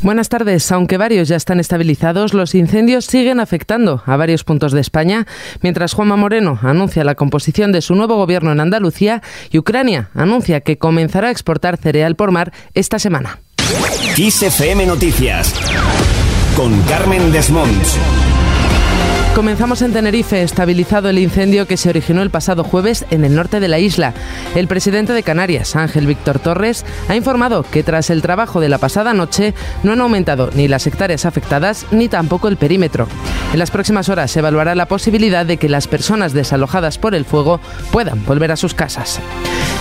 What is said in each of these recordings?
Buenas tardes. Aunque varios ya están estabilizados, los incendios siguen afectando a varios puntos de España, mientras Juanma Moreno anuncia la composición de su nuevo gobierno en Andalucía y Ucrania anuncia que comenzará a exportar cereal por mar esta semana. Noticias con Carmen Desmonts. Comenzamos en Tenerife, estabilizado el incendio que se originó el pasado jueves en el norte de la isla. El presidente de Canarias, Ángel Víctor Torres, ha informado que tras el trabajo de la pasada noche no han aumentado ni las hectáreas afectadas ni tampoco el perímetro. En las próximas horas se evaluará la posibilidad de que las personas desalojadas por el fuego puedan volver a sus casas.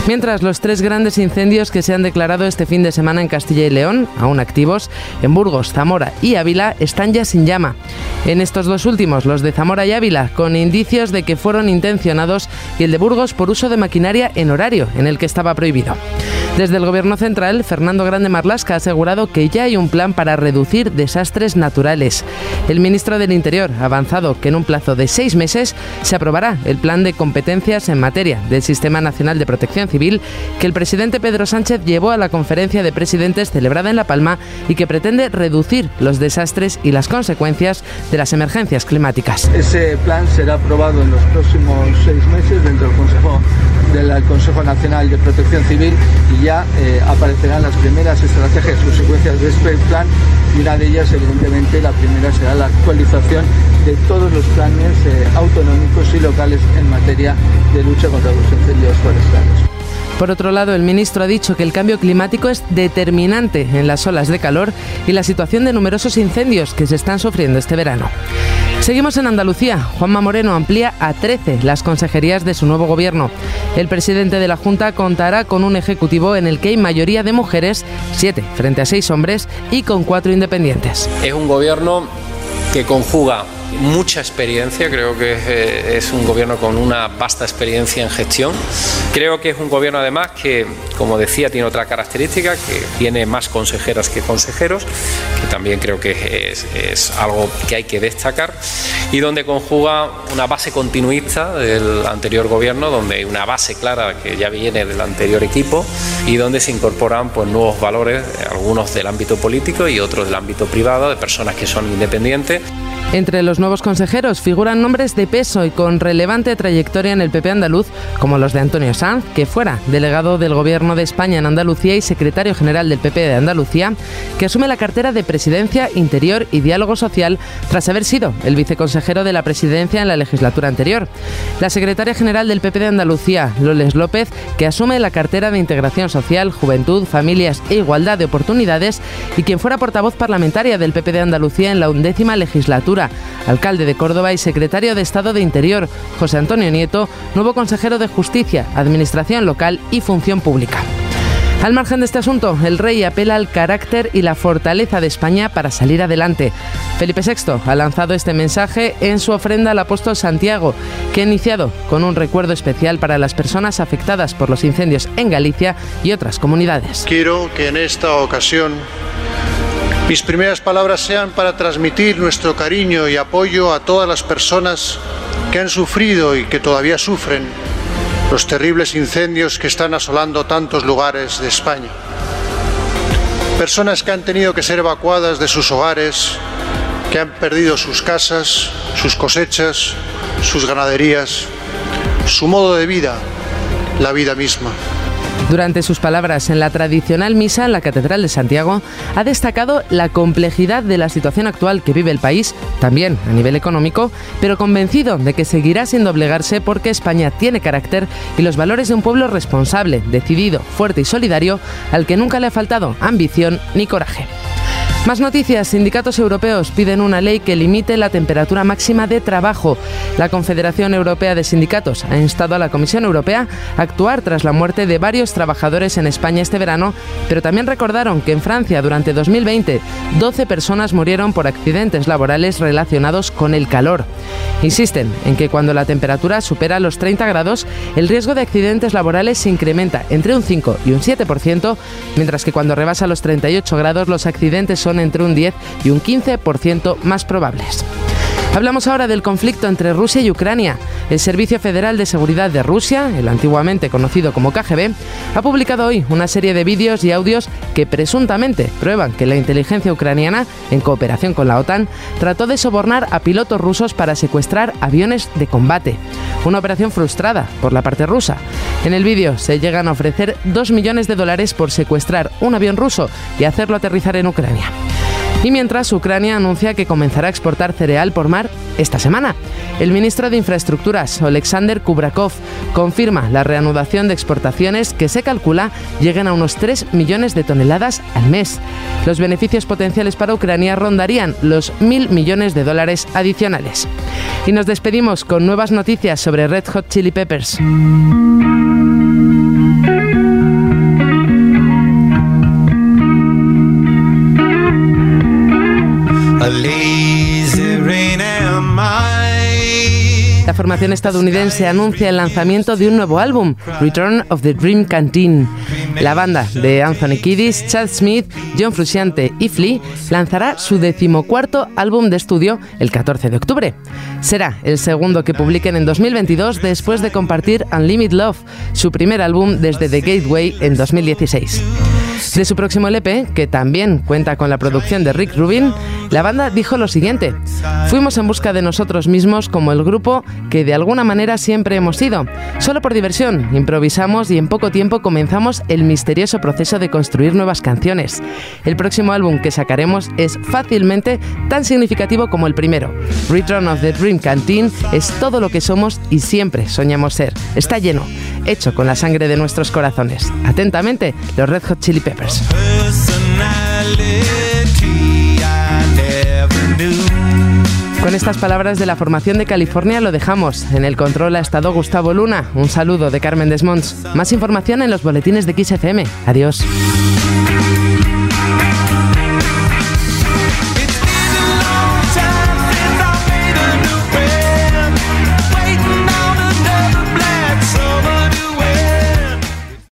Mientras los tres grandes incendios que se han declarado este fin de semana en Castilla y León, aún activos, en Burgos, Zamora y Ávila, están ya sin llama. En estos dos últimos, los de Zamora y Ávila, con indicios de que fueron intencionados, y el de Burgos por uso de maquinaria en horario en el que estaba prohibido. Desde el Gobierno Central, Fernando Grande Marlasca ha asegurado que ya hay un plan para reducir desastres naturales. El ministro del Interior ha avanzado que en un plazo de seis meses se aprobará el plan de competencias en materia del Sistema Nacional de Protección Civil que el presidente Pedro Sánchez llevó a la conferencia de presidentes celebrada en La Palma y que pretende reducir los desastres y las consecuencias de las emergencias climáticas. Ese plan será aprobado en los próximos seis meses dentro del Consejo Nacional de Protección Civil y eh, aparecerán las primeras estrategias, consecuencias de este plan y una de ellas evidentemente la primera será la actualización de todos los planes eh, autonómicos y locales en materia de lucha contra los incendios forestales. Por otro lado, el ministro ha dicho que el cambio climático es determinante en las olas de calor y la situación de numerosos incendios que se están sufriendo este verano. Seguimos en Andalucía. Juanma Moreno amplía a 13 las consejerías de su nuevo gobierno. El presidente de la Junta contará con un ejecutivo en el que hay mayoría de mujeres, 7 frente a 6 hombres y con 4 independientes. Es un gobierno que conjuga mucha experiencia, creo que eh, es un gobierno con una vasta experiencia en gestión. Creo que es un gobierno además que, como decía, tiene otra característica, que tiene más consejeras que consejeros, que también creo que es, es algo que hay que destacar, y donde conjuga una base continuista del anterior gobierno, donde hay una base clara que ya viene del anterior equipo y donde se incorporan pues, nuevos valores, algunos del ámbito político y otros del ámbito privado, de personas que son independientes. Entre los nuevos consejeros figuran nombres de peso y con relevante trayectoria en el PP andaluz, como los de Antonio Sanz, que fuera delegado del Gobierno de España en Andalucía y secretario general del PP de Andalucía, que asume la cartera de Presidencia, Interior y Diálogo Social tras haber sido el viceconsejero de la Presidencia en la legislatura anterior. La secretaria general del PP de Andalucía, Loles López, que asume la cartera de Integración Social, Juventud, Familias e Igualdad de Oportunidades y quien fuera portavoz parlamentaria del PP de Andalucía en la undécima legislatura alcalde de Córdoba y secretario de Estado de Interior, José Antonio Nieto, nuevo consejero de Justicia, Administración Local y Función Pública. Al margen de este asunto, el rey apela al carácter y la fortaleza de España para salir adelante. Felipe VI ha lanzado este mensaje en su ofrenda al apóstol Santiago, que ha iniciado con un recuerdo especial para las personas afectadas por los incendios en Galicia y otras comunidades. Quiero que en esta ocasión mis primeras palabras sean para transmitir nuestro cariño y apoyo a todas las personas que han sufrido y que todavía sufren los terribles incendios que están asolando tantos lugares de España. Personas que han tenido que ser evacuadas de sus hogares, que han perdido sus casas, sus cosechas, sus ganaderías, su modo de vida, la vida misma. Durante sus palabras en la tradicional misa en la Catedral de Santiago, ha destacado la complejidad de la situación actual que vive el país, también a nivel económico, pero convencido de que seguirá sin doblegarse porque España tiene carácter y los valores de un pueblo responsable, decidido, fuerte y solidario, al que nunca le ha faltado ambición ni coraje. Más noticias. Sindicatos europeos piden una ley que limite la temperatura máxima de trabajo. La Confederación Europea de Sindicatos ha instado a la Comisión Europea a actuar tras la muerte de varios trabajadores en España este verano, pero también recordaron que en Francia durante 2020 12 personas murieron por accidentes laborales relacionados con el calor. Insisten en que cuando la temperatura supera los 30 grados, el riesgo de accidentes laborales se incrementa entre un 5 y un 7%, mientras que cuando rebasa los 38 grados los accidentes son entre un 10 y un 15% más probables. Hablamos ahora del conflicto entre Rusia y Ucrania. El Servicio Federal de Seguridad de Rusia, el antiguamente conocido como KGB, ha publicado hoy una serie de vídeos y audios que presuntamente prueban que la inteligencia ucraniana, en cooperación con la OTAN, trató de sobornar a pilotos rusos para secuestrar aviones de combate. Una operación frustrada por la parte rusa. En el vídeo se llegan a ofrecer 2 millones de dólares por secuestrar un avión ruso y hacerlo aterrizar en Ucrania. Y mientras Ucrania anuncia que comenzará a exportar cereal por mar esta semana. El ministro de Infraestructuras, Alexander Kubrakov, confirma la reanudación de exportaciones que se calcula lleguen a unos 3 millones de toneladas al mes. Los beneficios potenciales para Ucrania rondarían los mil millones de dólares adicionales. Y nos despedimos con nuevas noticias sobre Red Hot Chili Peppers. La formación estadounidense anuncia el lanzamiento de un nuevo álbum, Return of the Dream Canteen. La banda de Anthony Kiddis, Chad Smith, John Frusciante y Flea lanzará su decimocuarto álbum de estudio el 14 de octubre. Será el segundo que publiquen en 2022 después de compartir Unlimited Love, su primer álbum desde The Gateway en 2016. De su próximo LP, que también cuenta con la producción de Rick Rubin, la banda dijo lo siguiente: Fuimos en busca de nosotros mismos como el grupo que de alguna manera siempre hemos sido. Solo por diversión, improvisamos y en poco tiempo comenzamos el misterioso proceso de construir nuevas canciones. El próximo álbum que sacaremos es fácilmente tan significativo como el primero. Return of the Dream Canteen es todo lo que somos y siempre soñamos ser. Está lleno, hecho con la sangre de nuestros corazones. Atentamente, los Red Hot Chili Peppers. Estas palabras de la formación de California lo dejamos. En el control ha estado Gustavo Luna. Un saludo de Carmen Desmonts. Más información en los boletines de XFM. Adiós.